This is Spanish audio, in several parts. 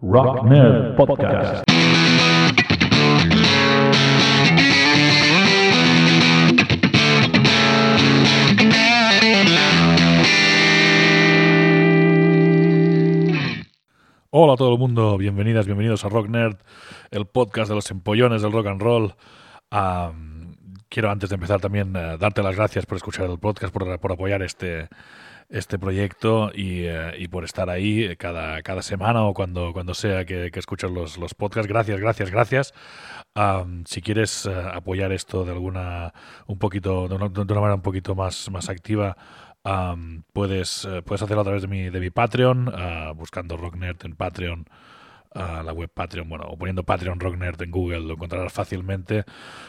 Rock Nerd Podcast. Hola a todo el mundo, bienvenidas, bienvenidos a Rock Nerd, el podcast de los empollones del rock and roll. Quiero antes de empezar también eh, darte las gracias por escuchar el podcast, por, por apoyar este, este proyecto y, eh, y por estar ahí cada, cada semana o cuando, cuando sea que, que escuchas los, los podcasts. Gracias, gracias, gracias. Am, si quieres eh, apoyar esto de alguna un poquito de una, de una manera un poquito más, más activa, am, puedes, eh, puedes hacerlo a través de mi, de mi Patreon, ah, buscando Rocknerd en Patreon. a la web Patreon, bueno, o poniendo Patreon Rock Nerd en Google, lo encontrarás fácilmente,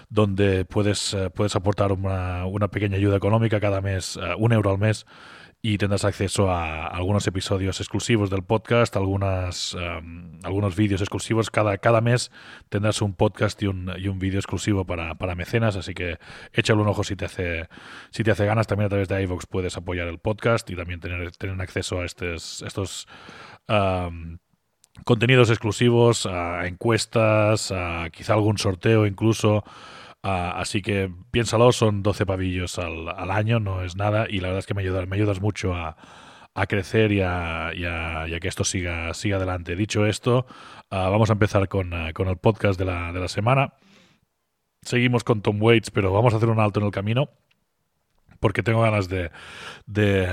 donde puedes, puedes aportar una, una pequeña ayuda económica cada mes, un euro al mes, y tendrás acceso a algunos episodios exclusivos del podcast, algunas, um, algunos vídeos exclusivos. Cada, cada mes tendrás un podcast y un, y un vídeo exclusivo para, para mecenas, así que échale un ojo si te hace, si te hace ganas. También a través de iVoox puedes apoyar el podcast y también tener, tener acceso a estos, estos um, contenidos exclusivos, a encuestas, a quizá algún sorteo incluso. Ah, así que piénsalo, son 12 pavillos al, al año, no es nada, y la verdad es que me ayudas, me ayudas mucho a, a crecer y a, y a- y a que esto siga, siga adelante. Dicho esto, ah, vamos a empezar con, ah, con el podcast de la, de la semana. Seguimos con Tom Waits, pero vamos a hacer un alto en el camino porque tengo ganas de, de,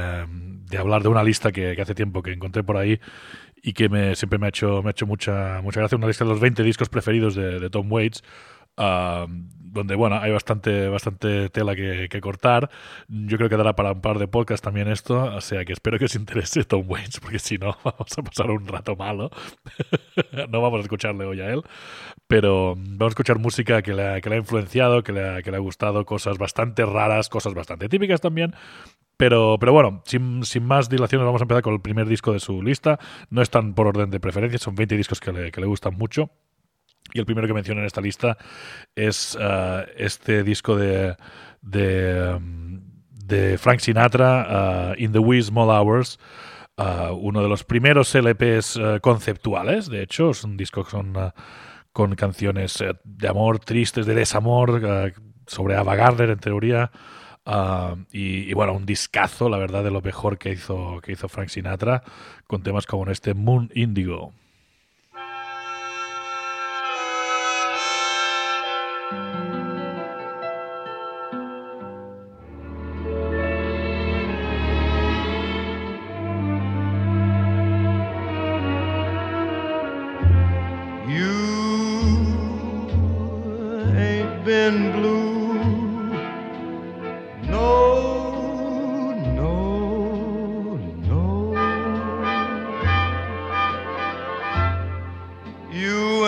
hablar de una lista que, hace tiempo que encontré por ahí y que me, siempre me ha hecho, me ha hecho mucha, mucha gracia. Una lista de los 20 discos preferidos de, Tom Waits. Donde bueno hay bastante bastante tela que, cortar yo creo que dará para un par de podcasts también esto o sea que espero que os interese Tom Waits porque si no vamos a pasar un rato malo no vamos a escucharle hoy a él pero vamos a escuchar música que le ha, que le ha influenciado que le ha, que le ha gustado cosas bastante raras cosas bastante típicas también pero, pero bueno, sin, sin más dilaciones, vamos a empezar con el primer disco de su lista. No están por orden de preferencia, son 20 discos que le, que le gustan mucho. Y el primero que menciono en esta lista es ah, este disco de, de, de Frank Sinatra, ah, In the Wee Small Hours. ah, uno de los primeros LPs conceptuales, de hecho, es un disco que son con canciones eh, de amor, tristes, de desamor, sobre Ava Gardner en teoría. Ah, y, y bueno, un discazo, la verdad, de lo mejor que hizo, que hizo Frank Sinatra, con temas como este Moon Indigo. You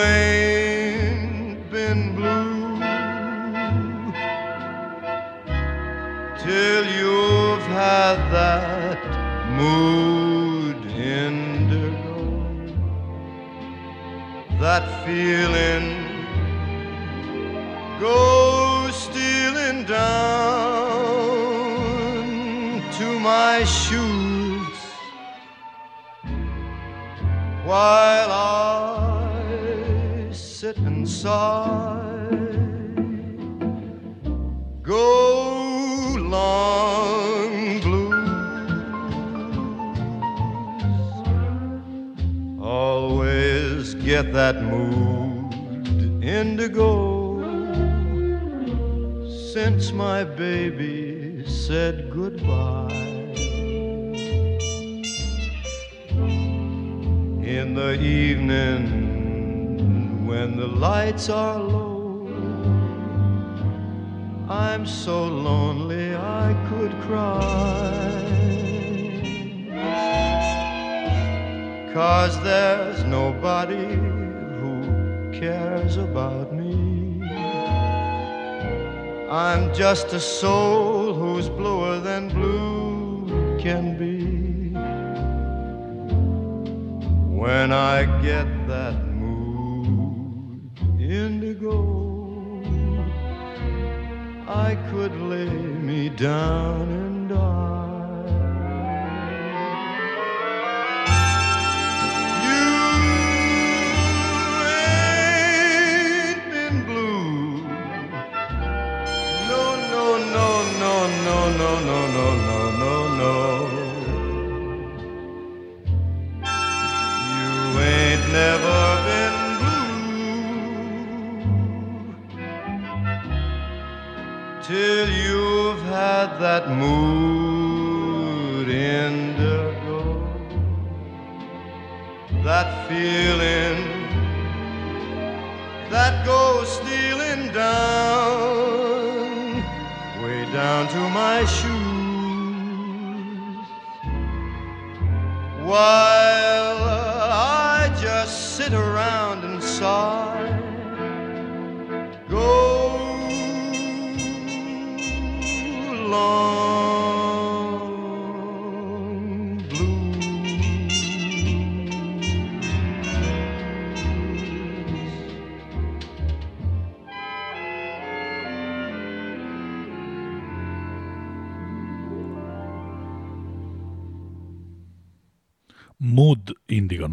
just a soul who's bluer than blue can be. When I get that mood indigo, I could lay me down and die. no, no, no, no, no, no. You ain't never been blue till you've had that mood indigo, that feeling that goes stealing down down to my shoes. While I just sit around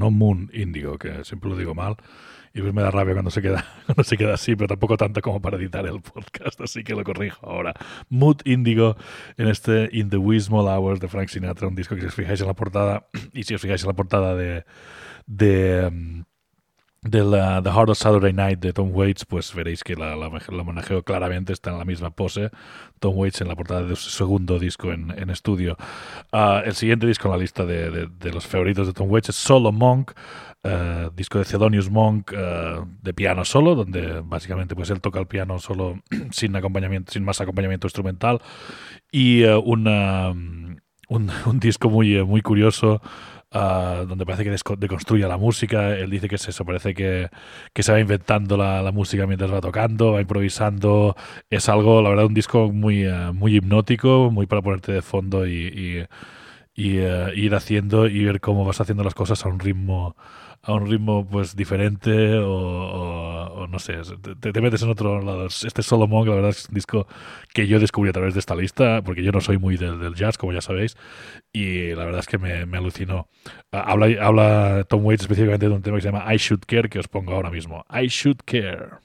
no Moon Índigo, que siempre lo digo mal. Y pues me da rabia cuando se queda, cuando se queda así, pero tampoco tanto como para editar el podcast, así que lo corrijo ahora. Mood Índigo en este In the Wee Hours de Frank Sinatra, un disco que si os fijáis en la portada, y si os fijáis en la portada de, de mm, del uh, The Heart of Saturday Night de Tom Waits, pues veréis que la, la, la claramente está en la misma pose. Tom Waits en la portada de su segundo disco en, en estudio. Uh, el siguiente disco en la lista de, de, de, los favoritos de Tom Waits es Solo Monk, uh, disco de Thelonious Monk de piano solo, donde básicamente pues él toca el piano solo sin acompañamiento, sin más acompañamiento instrumental. Y una, un, un, disco muy, muy curioso. Uh, donde parece que deconstruye la música. Él dice que es eso, parece que, que se va inventando la, música mientras va tocando, va improvisando. Es algo, la verdad, un disco muy, uh, muy hipnótico, muy para ponerte de fondo y, uh, ir haciendo y ver cómo vas haciendo las cosas a un ritmo a un ritmo pues diferente o, o, o no sé, te, te, metes en otro lado. Este Solo Monk, la verdad es un disco que yo descubrí a través de esta lista, porque yo no soy muy del, del jazz, como ya sabéis, y la verdad es que me, me alucinó. Habla, habla Tom Waits específicamente de un tema que se llama I Should Care, que os pongo ahora mismo. I Should Care.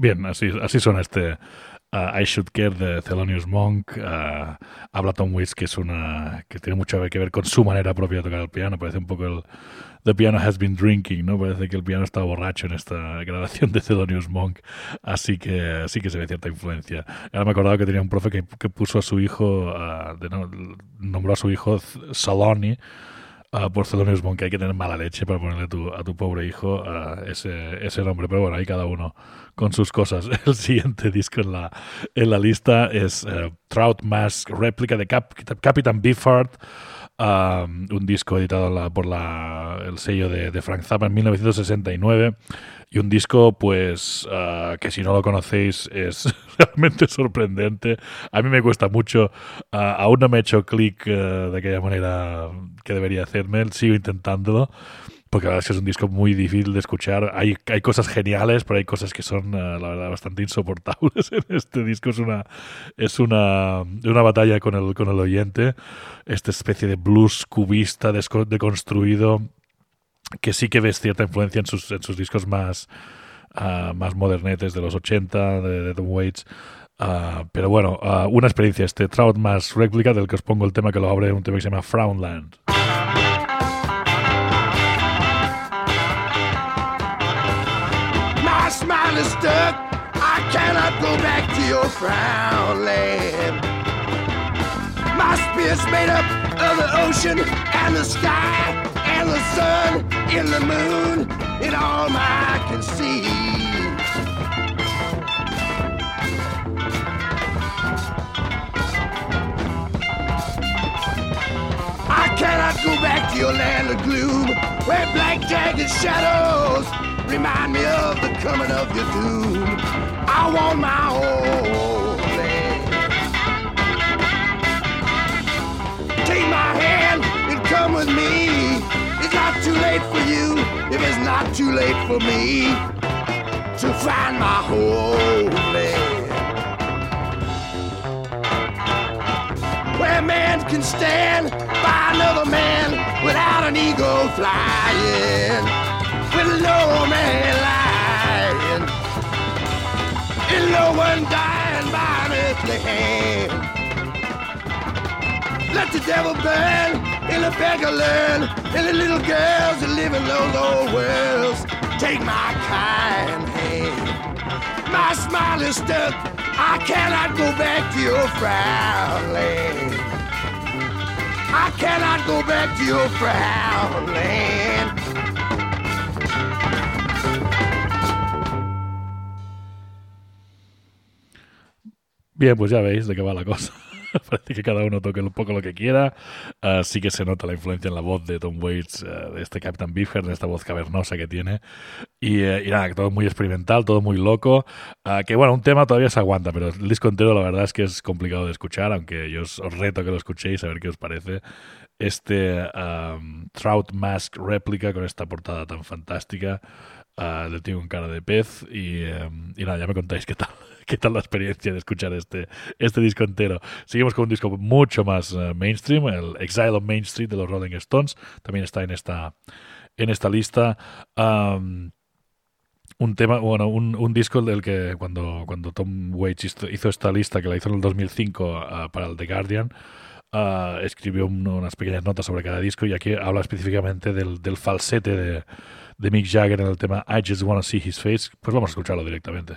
Bien, así, así suena este uh, I Should Care de Thelonious Monk. Uh, habla Tom Waits que es una que tiene mucho que ver con su manera propia de tocar el piano. Parece un poco el The Piano Has Been Drinking, ¿no? Parece que el piano está borracho en esta grabación de Thelonious Monk. Así que sí que se ve cierta influencia. Ahora me he acordado que tenía un profe que, que puso a su hijo, uh, de, no, nombró a su hijo Saloni. Uh, por Thelonious Monk, que hay que tener mala leche para ponerle tu, a tu pobre hijo uh, ese, ese nombre. Pero bueno, ahí cada uno con sus cosas. El siguiente disco en la, en la lista es uh, Trout Mask, réplica de Cap, Captain Beefheart. Un disco editado por la, el sello de, Frank Zappa en 1969 y un disco pues ah, que si no lo conocéis es realmente sorprendente. A mí me cuesta mucho, ah, aún no me he hecho clic eh, de aquella manera que debería hacerme, sigo intentándolo. Porque la verdad es que es un disco muy difícil de escuchar. Hay, hay cosas geniales, pero hay cosas que son, eh, la verdad, bastante insoportables en este disco. Es una, es una, una batalla con el, con el oyente. Esta especie de blues cubista deconstruido que sí que ves cierta influencia en sus, en sus discos más, ah, más modernetes de los 80, de, de Tom Waits. Ah, pero bueno, ah, una experiencia, este Trout más réplica del que os pongo el tema que lo abre, un tema que se llama Frownland. Stuck. I cannot go back to your frown land. My spirit's made up of the ocean and the sky and the sun and the moon and all I can see. Cannot go back to your land of gloom where black jagged shadows remind me of the coming of your doom. I want my own. Take my hand and come with me. It's not too late for you if it's not too late for me to find my homeland. Can stand by another man without an ego flying, with no man lying, and no one dying by an earthly hand. Let the devil burn, and the beggar learn, and the little girls that live in those old worlds take my kind hand. My smile is stuck. I cannot go back to your frown land. I cannot go back to your frown land. Bien, pues ya veis de qué va la cosa. Parece que cada uno toque un poco lo que quiera. Ah, sí que se nota la influencia en la voz de Tom Waits, eh, de este Captain Beefheart, de esta voz cavernosa que tiene. Y, eh, y nada, todo muy experimental, todo muy loco. Ah, que bueno, un tema todavía se aguanta, pero el disco entero la verdad es que es complicado de escuchar, aunque yo os, os reto que lo escuchéis a ver qué os parece. Este um, Trout Mask réplica con esta portada tan fantástica. ah, del tío con cara de pez. Y, em, y nada, ya me contáis qué tal, qué tal la experiencia de escuchar este, este disco entero. Seguimos con un disco mucho más eh, mainstream, el Exile on Main Street de los Rolling Stones. También está en esta, en esta lista. Un tema, bueno, un, un disco del que cuando, cuando Tom Waits hizo, esta lista, que la hizo en el 2005 ah, para el The Guardian, ah, escribió un- unas pequeñas notas sobre cada disco y aquí habla específicamente del, del falsete de, de Mick Jagger en el tema I Just Wanna See His Face. Pues vamos a escucharlo directamente.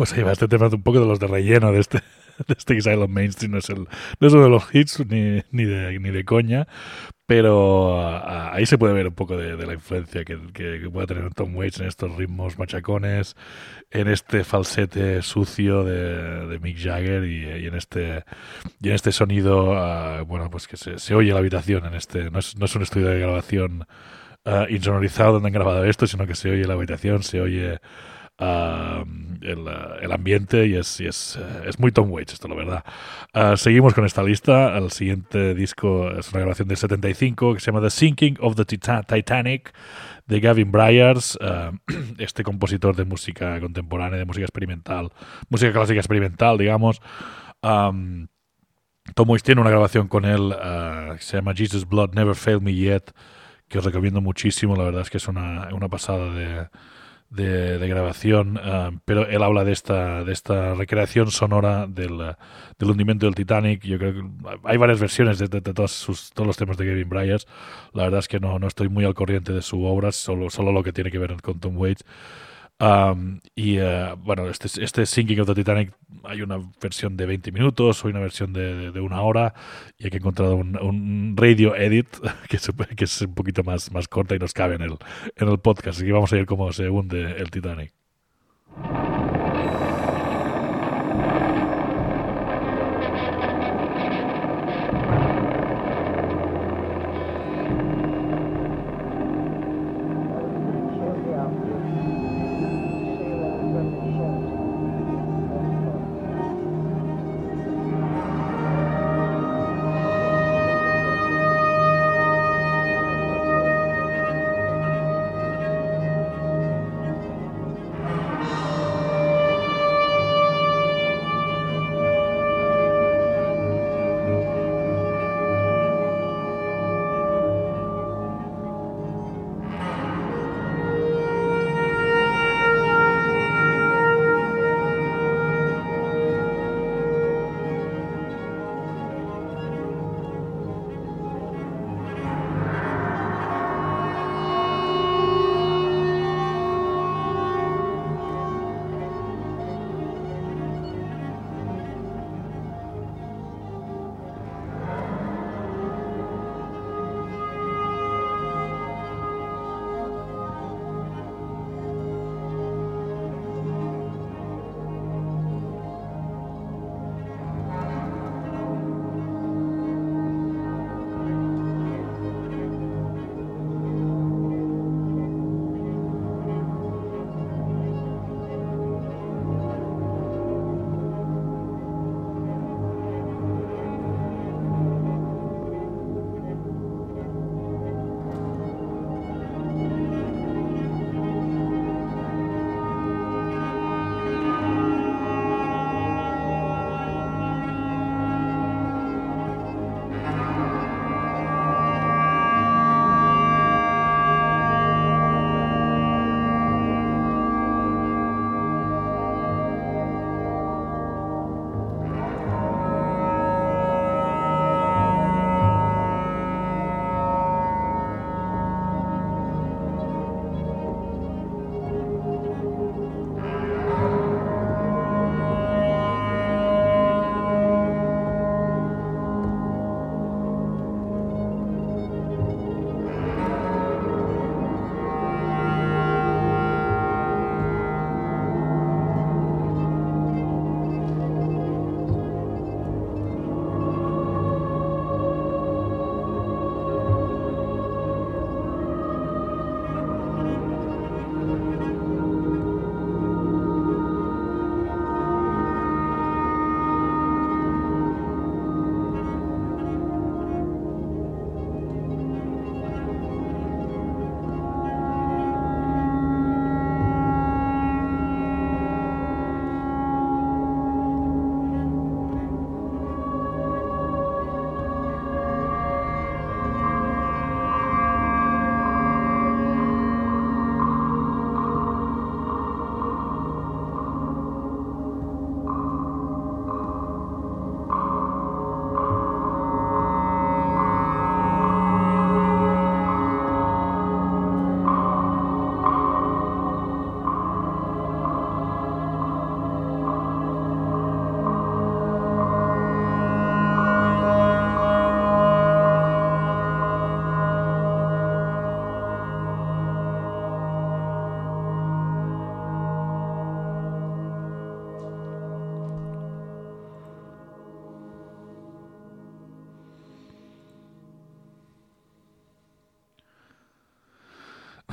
Pues ahí va este tema un poco de los de relleno de este, de este Exile Mainstream. No es, el, no es uno de los hits ni, ni, de, ni de coña, pero uh, ahí se puede ver un poco de, la influencia que, que, puede tener Tom Waits en estos ritmos machacones, en este falsete sucio de, de Mick Jagger y, en este y en este sonido, uh, bueno, pues que se, se, oye la habitación en este, no es, no es un estudio de grabación insonorizado donde han grabado esto, sino que se oye la habitación, se oye Uh, el, el, ambiente y es, es, uh, es, muy Tom Waits esto, la verdad. Uh, seguimos con esta lista. El siguiente disco es una grabación del 75 que se llama The Sinking of the Tita Titanic de Gavin Bryars, este compositor de música contemporánea, de música experimental, música clásica experimental, digamos. Um, Tom Waits tiene una grabación con él que se llama Jesus Blood Never Failed Me Yet, que os recomiendo muchísimo. La verdad es que es una, una pasada de de, grabación, uh, pero él habla de esta, de esta recreación sonora del, del, hundimiento del Titanic. Yo creo que hay varias versiones de, de, de todos, sus, todos, los temas de Kevin Bryars. La verdad es que no, no, estoy muy al corriente de su obra, solo, solo lo que tiene que ver con Tom Waits. Y uh, bueno, este, este Sinking of the Titanic hay una versión de 20 minutos, hay una versión de, de, una hora y hay que encontrar un, radio edit que, es un poquito más, más corta y nos cabe en el, en el podcast. Así que vamos a ver cómo se hunde el Titanic.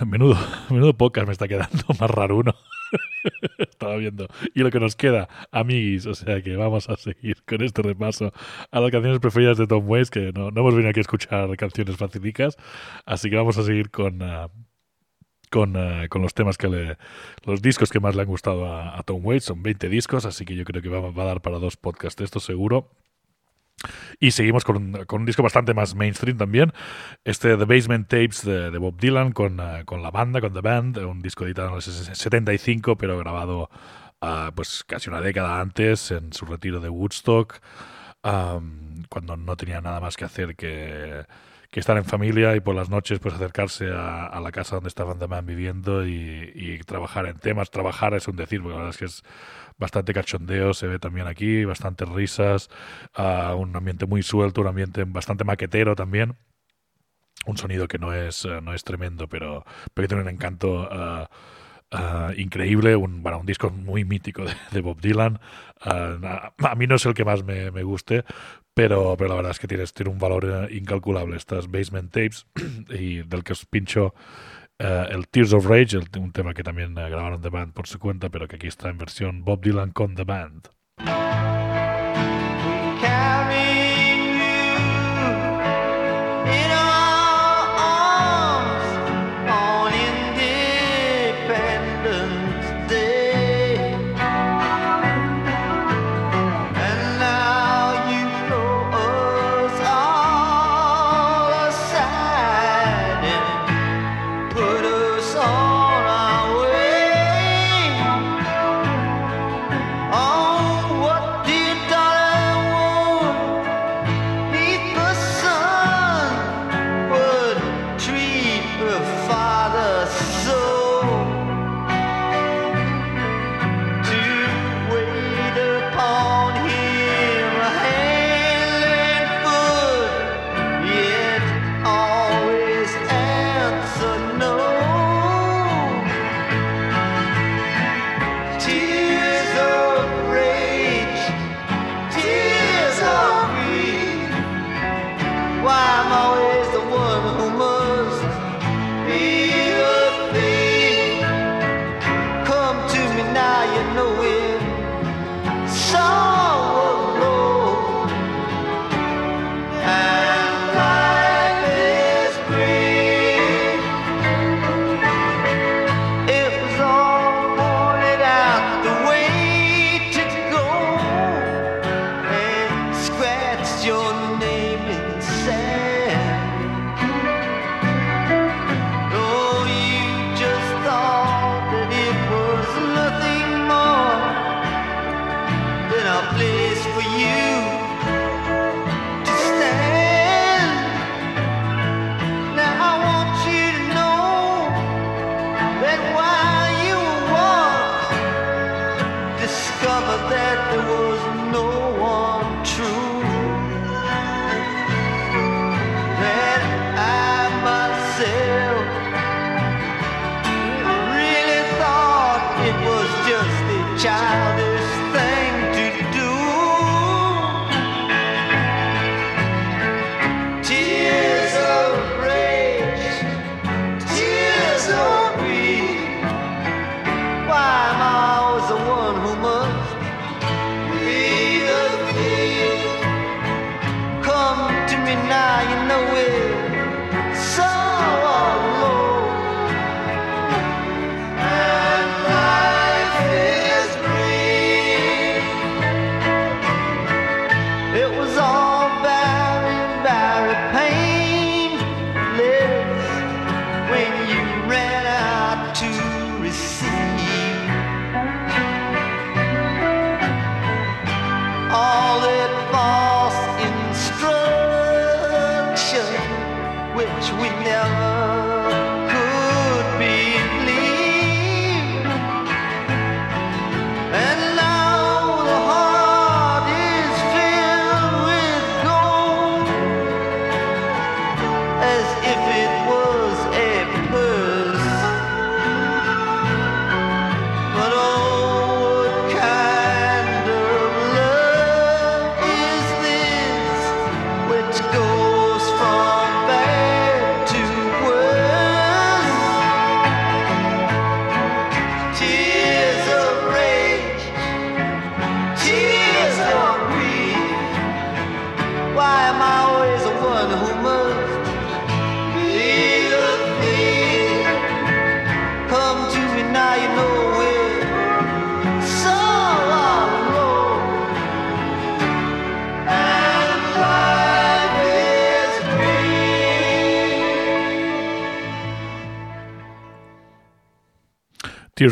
Menudo, menudo podcast me está quedando más raro uno. Estaba viendo. Y lo que nos queda, amiguis. O sea que vamos a seguir con este repaso a las canciones preferidas de Tom Waits, que no, no hemos venido aquí a escuchar canciones facilitas. Así que vamos a seguir con, ah, con, ah, con los temas que le. los discos que más le han gustado a, Tom Waits. Son 20 discos, así que yo creo que va, va a dar para dos podcasts esto seguro. Y seguimos con con un disco bastante más mainstream también. Este The Basement Tapes de, Bob Dylan con, uh, con la banda, con The Band, un disco editado en el 75, pero grabado uh, pues casi una década antes en su retiro de Woodstock, cuando no tenía nada más que hacer que, estar en familia y por las noches pues acercarse a, la casa donde estaban The Band viviendo y, trabajar en temas. Trabajar es un decir, porque la verdad es que es bastante cachondeo se ve también aquí, bastantes risas, uh, un ambiente muy suelto, un ambiente bastante maquetero también. Un sonido que no es, uh, no es tremendo, pero, pero que tiene un encanto uh, increíble, un, bueno, un disco muy mítico de, Bob Dylan. A, a, mí no es el que más me, me guste, pero, pero la verdad es que tiene, tiene un valor incalculable estas basement tapes y del que os pincho Uh, el Tears of Rage, un tema que también uh, grabaron The Band por su cuenta, pero que aquí está en versión Bob Dylan con The Band.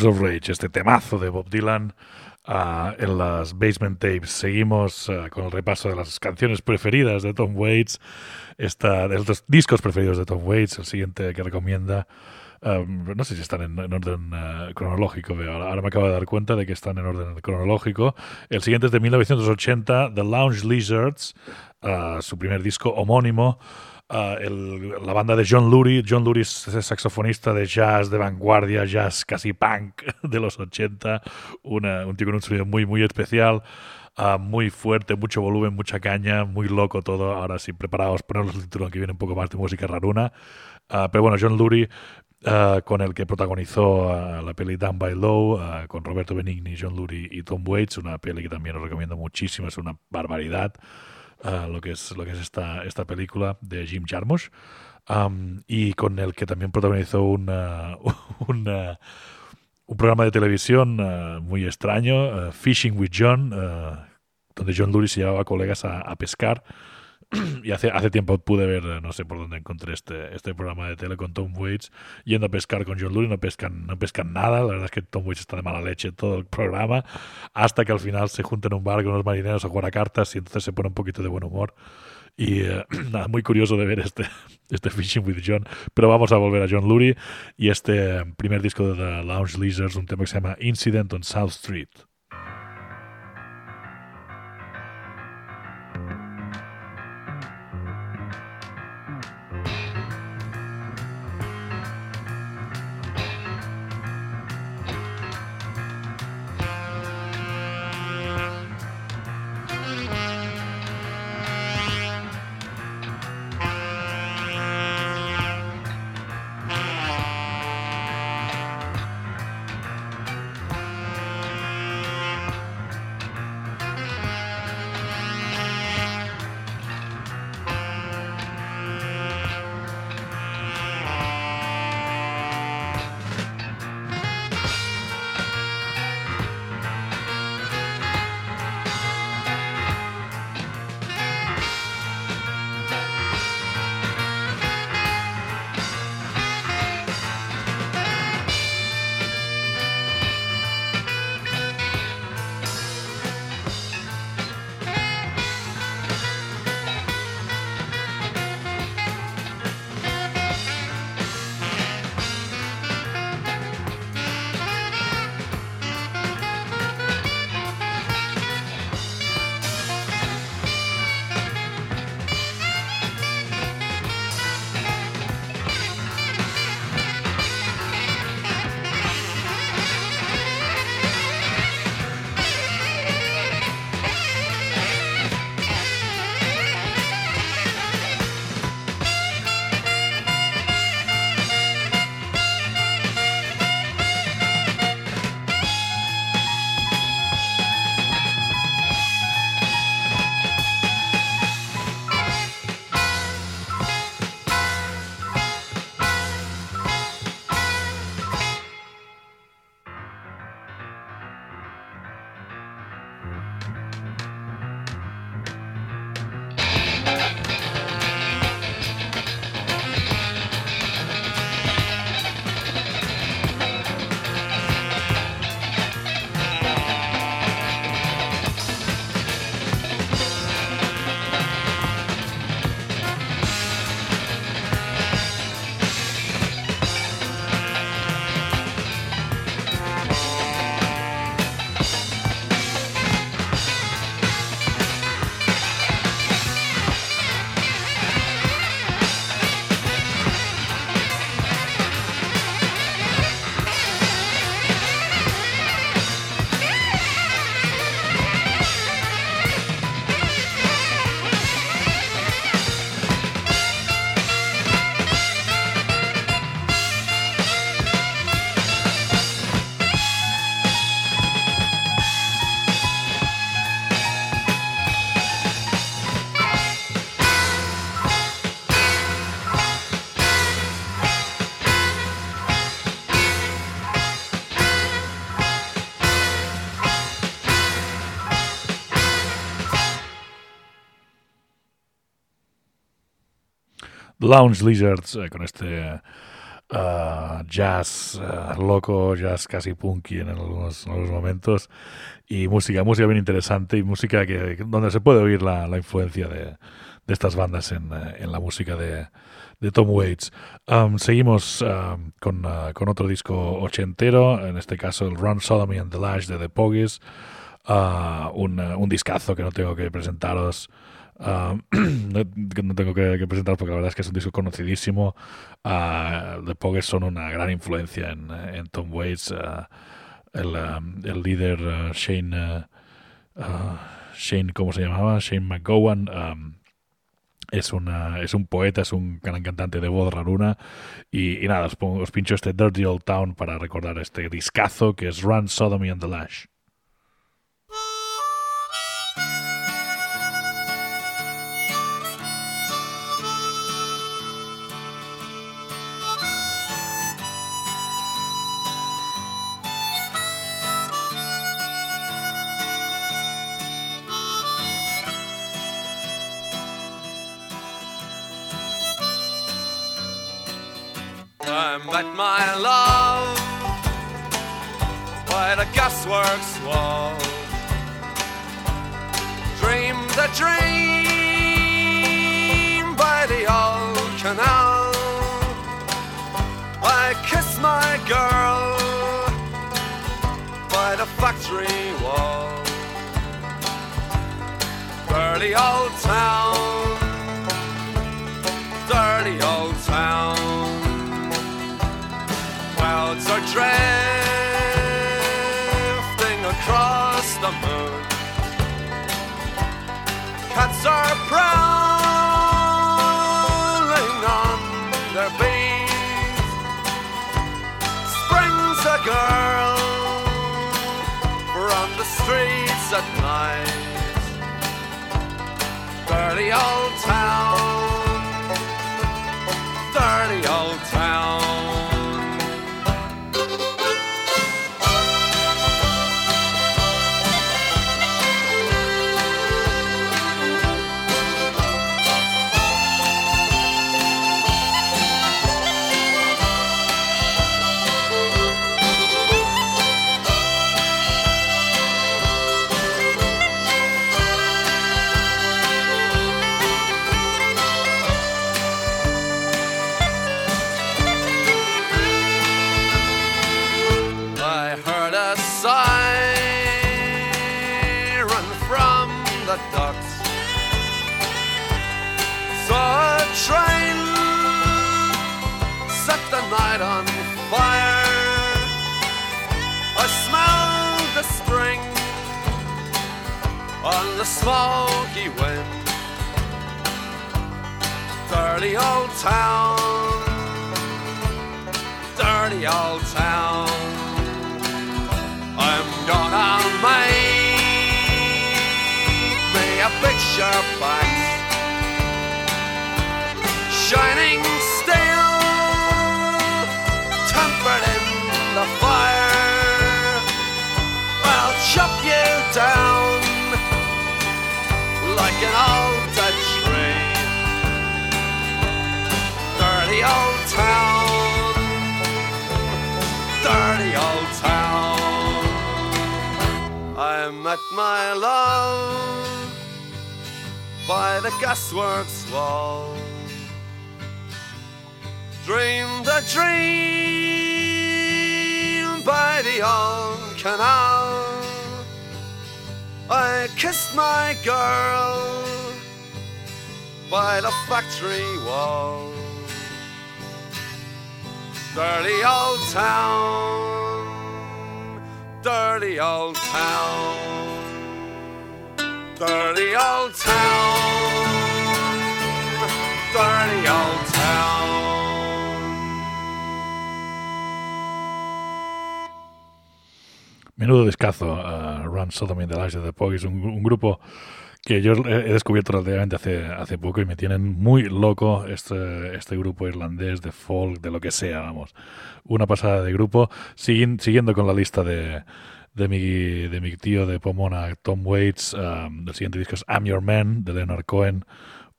Of Rage, este temazo de Bob Dylan uh, en las Basement Tapes. Seguimos uh, con el repaso de las canciones preferidas de Tom Waits, esta, de los discos preferidos de Tom Waits, el siguiente que recomienda. No sé si están en, en orden uh, cronológico. Ahora, ahora, me acabo de dar cuenta de que están en orden cronológico. El siguiente es de 1980, The Lounge Lizards, su primer disco homónimo. El, la banda de John Lurie. John Lurie es saxofonista de jazz de vanguardia, jazz casi punk de los 80. Una, un tío con un sonido muy, muy especial. Uh, muy fuerte, mucho volumen, mucha caña, muy loco todo. Ahora sí, preparados, ponerlos el título que viene un poco más de música raruna. Uh, pero bueno, John Lurie, uh, con el que protagonizó la peli Down by Low, con Roberto Benigni, John Lurie y Tom Waits, una peli que también os recomiendo muchísimo, es una barbaridad. Lo que es, lo que es esta, esta película de Jim Jarmusch, y con el que también protagonizó una, una, un programa de televisión uh, muy extraño, uh, Fishing with John, donde John se llevaba colegas a, a pescar. y hace, hace tiempo pude ver, no sé por dónde encontré este, este programa de tele con Tom Waits yendo a pescar con John Lurie, no pescan, no pescan nada, la verdad es que Tom Waits está de mala leche todo el programa, hasta que al final se juntan en un bar con unos marineros a jugar a cartas y entonces se pone un poquito de buen humor. Y eh, nada, muy curioso de ver este, este Fishing with John. Pero vamos a volver a John Lurie y este primer disco de The Lounge Lizards, un tema que se llama Incident on South Street. Lounge Lizards, eh, con este uh, jazz uh, loco, jazz casi punky en algunos, en algunos, momentos y música, música bien interesante y música que donde se puede oír la, la influencia de, de, estas bandas en, en la música de, Tom Waits. Um, seguimos um, con, con, otro disco ochentero, en este caso el Run Sodomy and the Lash de The Pogues, uh, un, un, discazo que no tengo que presentaros. Uh, no, tengo que, presentar porque la verdad es que es un disco conocidísimo. The Pogues son una gran influencia en, Tom Waits. el, um, el, líder Shane, Shane, ¿cómo se llamaba? Shane McGowan es, una, es un poeta, es un gran cantante de voz raruna. Y, y nada, os, pongo, os, pincho este Dirty Old Town para recordar este discazo que es Run Sodomy and the Lash. Met love by the gasworks wall. Dreamed a dream by the old canal. I kissed my girl by the factory wall. Dirty old town, are prowling on their beat. Springs a girl from the streets at night. Dirty old town, smoky wind. Dirty old town, dirty old town. I'm gonna make me a picture box, shining my love by the gasworks wall dreamed a dream by the old canal. I kissed my girl by the factory wall. Dirty old town, dirty old town, dirty old town, dirty old town. Menudo descazo, uh, Run Sodomy and the Lash de The Pogues, un, un, grupo que yo he descubierto relativamente hace, hace poco y me tienen muy loco este, este grupo irlandés de folk, de lo que sea, vamos. Una pasada de grupo. Siguiendo con la lista de, de, mi, de mi tío de Pomona, Tom Waits, um, el siguiente disco es I'm Your Man, de Leonard Cohen,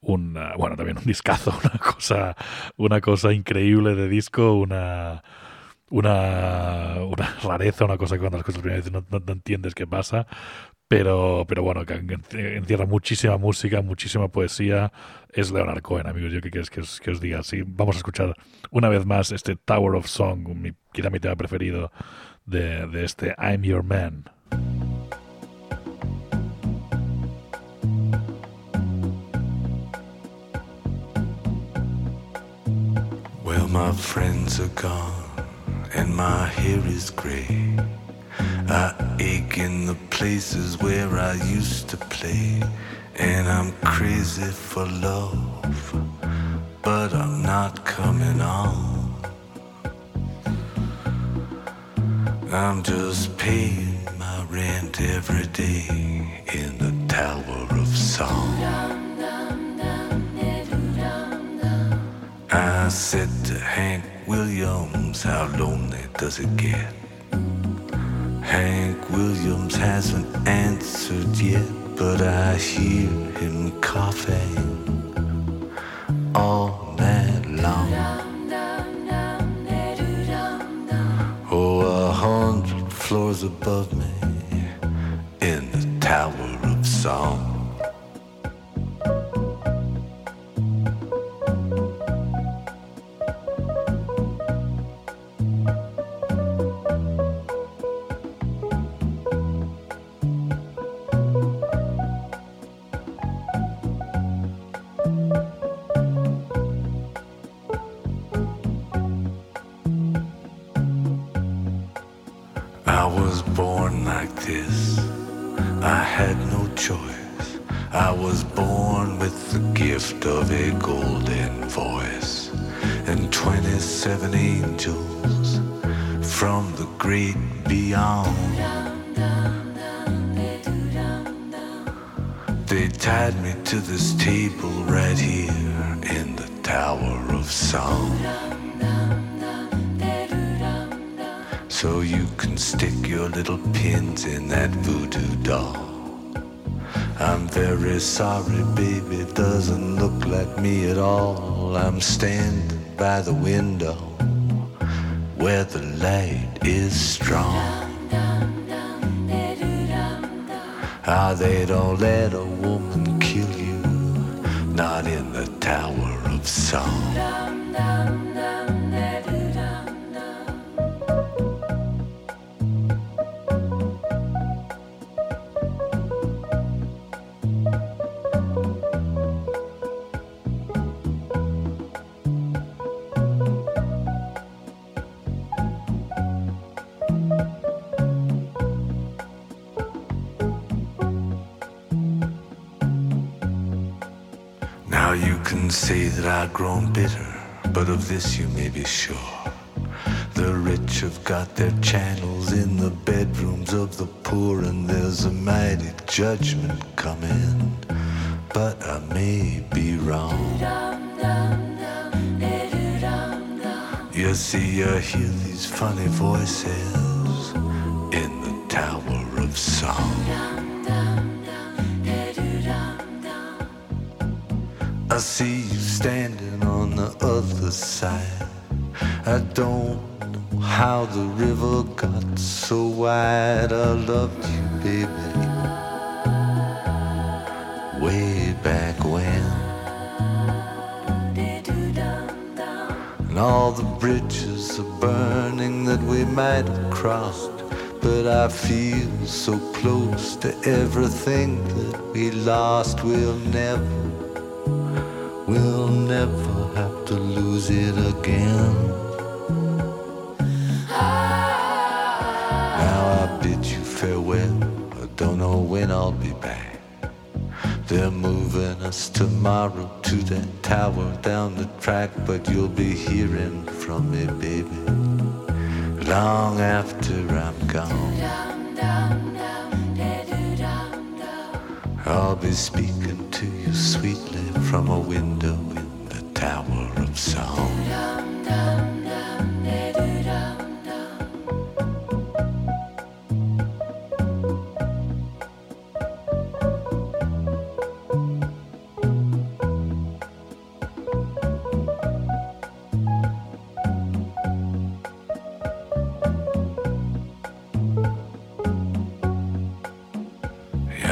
un uh, bueno, también un discazo, una cosa, una cosa increíble de disco, una una, una rareza, una cosa que cuando las cosas primeras veces no, no, no entiendes qué pasa, pero, pero bueno, que encierra muchísima música, muchísima poesía. Es Leonard Cohen, amigos. Yo qué quieres que os, que os diga. Sí, vamos a escuchar una vez más este Tower of Song, mi, quizá mi tema preferido de, de este I'm Your Man. Well, my friends are gone, and my hair is gray. I ache in the places where I used to play, and I'm crazy for love, but I'm not coming on. I'm just paying my rent every day in the Tower of Song. I said to Hank Williams, How lonely does it get? Hank Williams hasn't answered yet, but I hear him coughing all night long. Floors above me in the Tower of Song. I was born like this. I had no choice. I was born with the gift of a golden voice and 27 angels from the great beyond. They tied me to this table right here in the Tower of Song. So you can stick your little pins in that voodoo doll. I'm very sorry, baby, doesn't look like me at all. I'm standing by the window where the light is strong. Ah, they don't let a woman kill you, not in the Tower of Song. Got their channels in the bedrooms of the poor, and there's a mighty judgment coming. But I may be wrong. You see, I hear these funny voices in the Tower of Song. I see you standing on the other side. I don't how the river got so wide. I loved you, baby, way back when. And all the bridges are burning that we might have crossed. But I feel so close to everything that we lost. We'll never We'll never have to lose it again. When I'll be back. They're moving us tomorrow to that tower down the track, but you'll be hearing from me, baby, long after I'm gone. I'll be speaking to you sweetly from a window in the Tower of Song.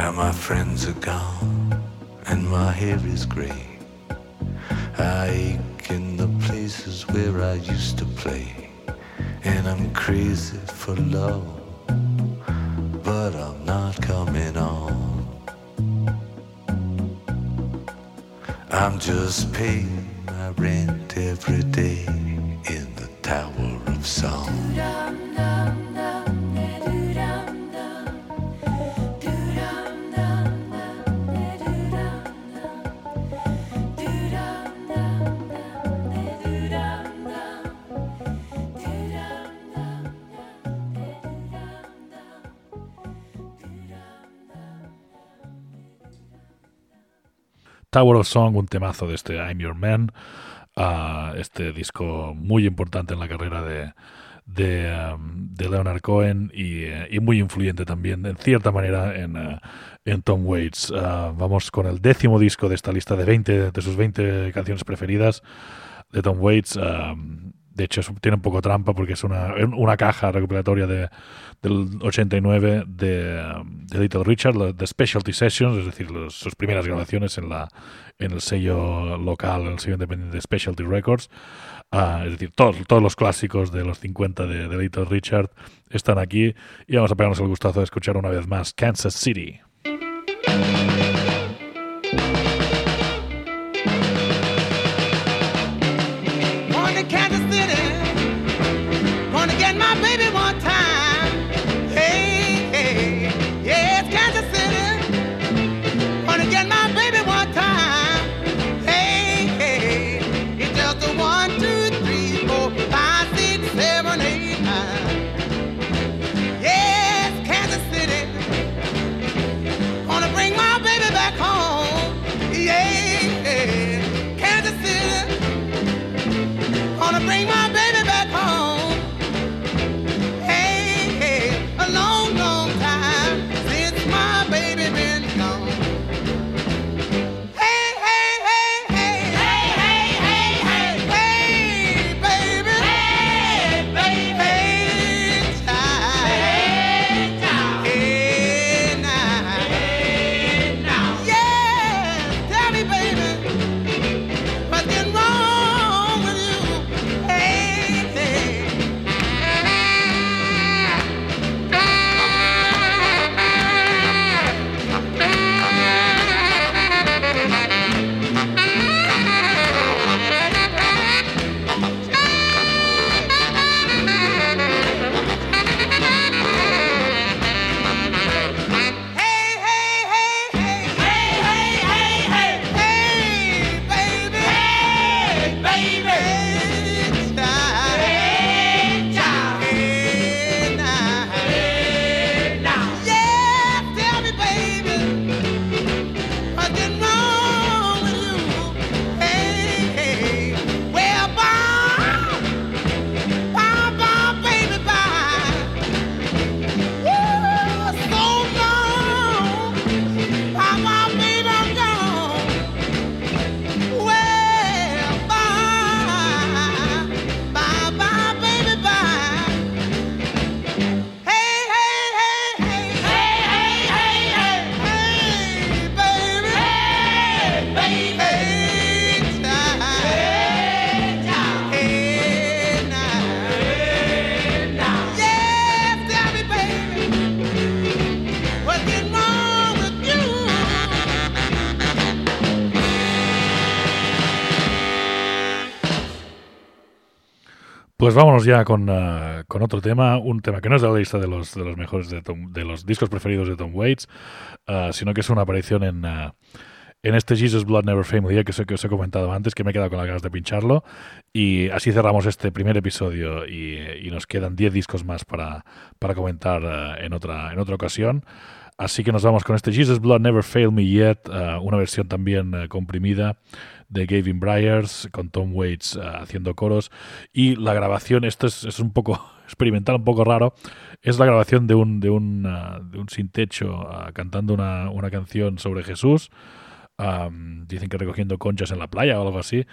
Now my friends are gone and my hair is gray. I ache in the places where I used to play. And I'm crazy for love, but I'm not coming on. I'm just paying my rent every day in the Tower of Song. Tower of Song, un temazo de este I'm Your Man, ah, este disco muy importante en la carrera de, de, um, Leonard Cohen y, eh, y muy influyente también, en cierta manera, en, eh, en Tom Waits. Ah, vamos con el décimo disco de esta lista de 20, de sus 20 canciones preferidas de Tom Waits. ah, de hecho, tiene un poco trampa porque es una, una caja recopilatoria de, del 89 de, de Little Richard, de Specialty Sessions, es decir, los- sus primeras grabaciones en, la, en el sello local, el sello independiente de Specialty Records. Ah, es decir, todos, todos los clásicos de los 50 de, de Little Richard están aquí y vamos a pegarnos el gustazo de escuchar una vez más Kansas City. Pues vámonos ya con, ah, con otro tema, un tema que no es de la lista de los, de los mejores de, Tom- de los discos preferidos de Tom Waits, ah, sino que es una aparición en, ah, en este Jesus Blood Never Me, que os, que os he comentado antes, que me he quedado con las ganas de pincharlo. Y así cerramos este primer episodio y, nos quedan 10 discos más para, para comentar en, otra, en otra ocasión. Así que nos vamos con este Jesus Blood Never Failed Me Yet, una versión también comprimida de Gavin Bryars con Tom Waits ah, haciendo coros. Y la grabación, esto es, es un poco experimental, un poco raro, es la grabación de un, de un, ah, de un sin techo ah, cantando una, una canción sobre Jesús am, dicen que recogiendo conchas en la playa o algo así,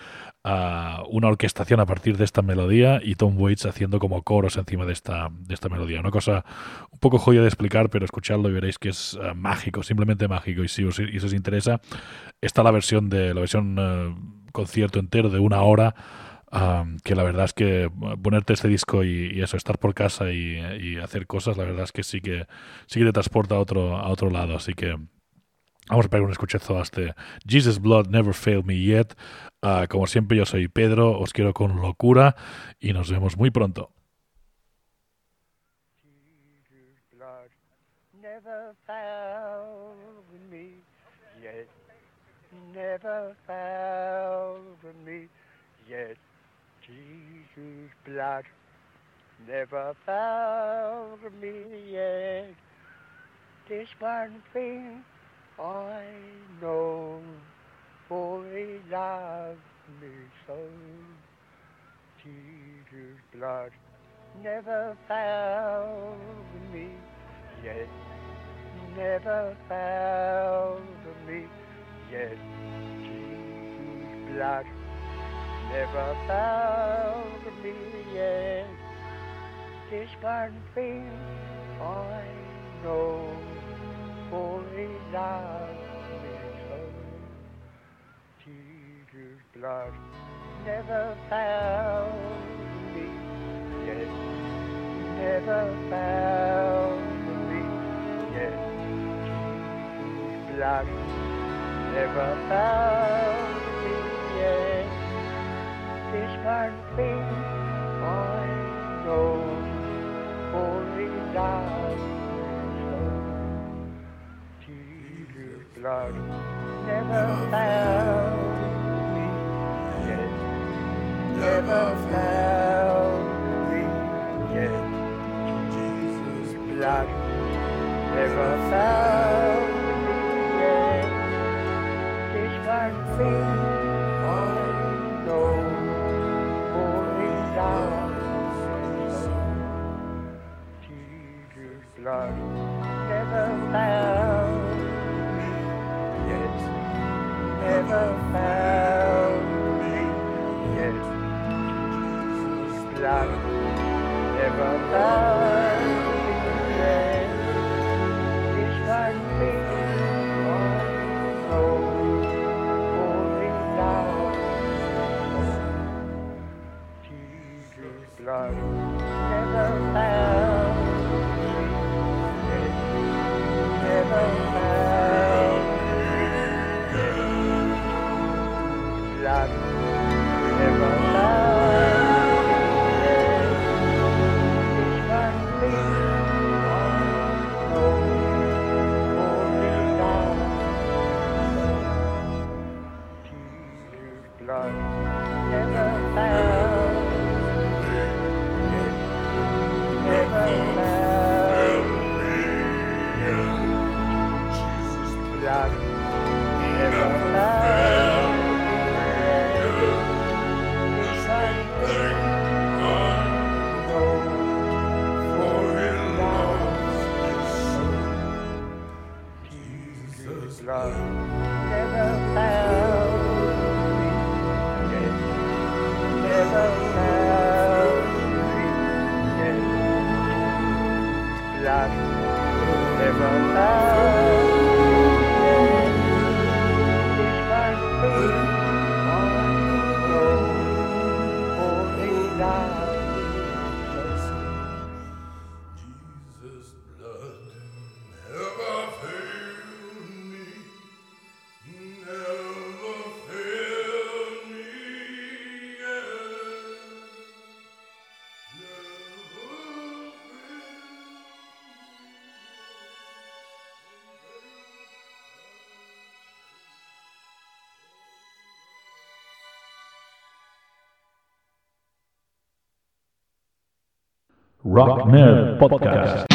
una orquestación a partir de esta melodía y Tom Waits haciendo como coros encima de esta, de esta melodía. Una cosa un poco joya de explicar, pero escuchadlo y veréis que es eh, mágico, simplemente mágico. Y si os, y si os interesa, está la versión de la versión eh, concierto entero de una hora. que la verdad es que ponerte este disco y, y eso, estar por casa y, hacer cosas, la verdad es que sí que sí te transporta a otro, a otro lado. Así que Vamos a pegar un escuchazo a este Jesus Blood Never Failed Me Yet. Ah, como siempre, yo soy Pedro, os quiero con locura y nos vemos muy pronto. never found me yet. Jesus' blood never found me yet. This one thing I know, for he me so. Jesus' blood never found me yet, never found me yet. Jesus' blood never found me yet. This one thing I know, he loved me. Jesus' blood never found me yet, never found me yet. Jesus' blood never found me yet. This one thing I know, for he Blood never found me yet, never found me yet. Jesus' blood never found me yet. This one thing Jesus' Rock Nerd Podcast.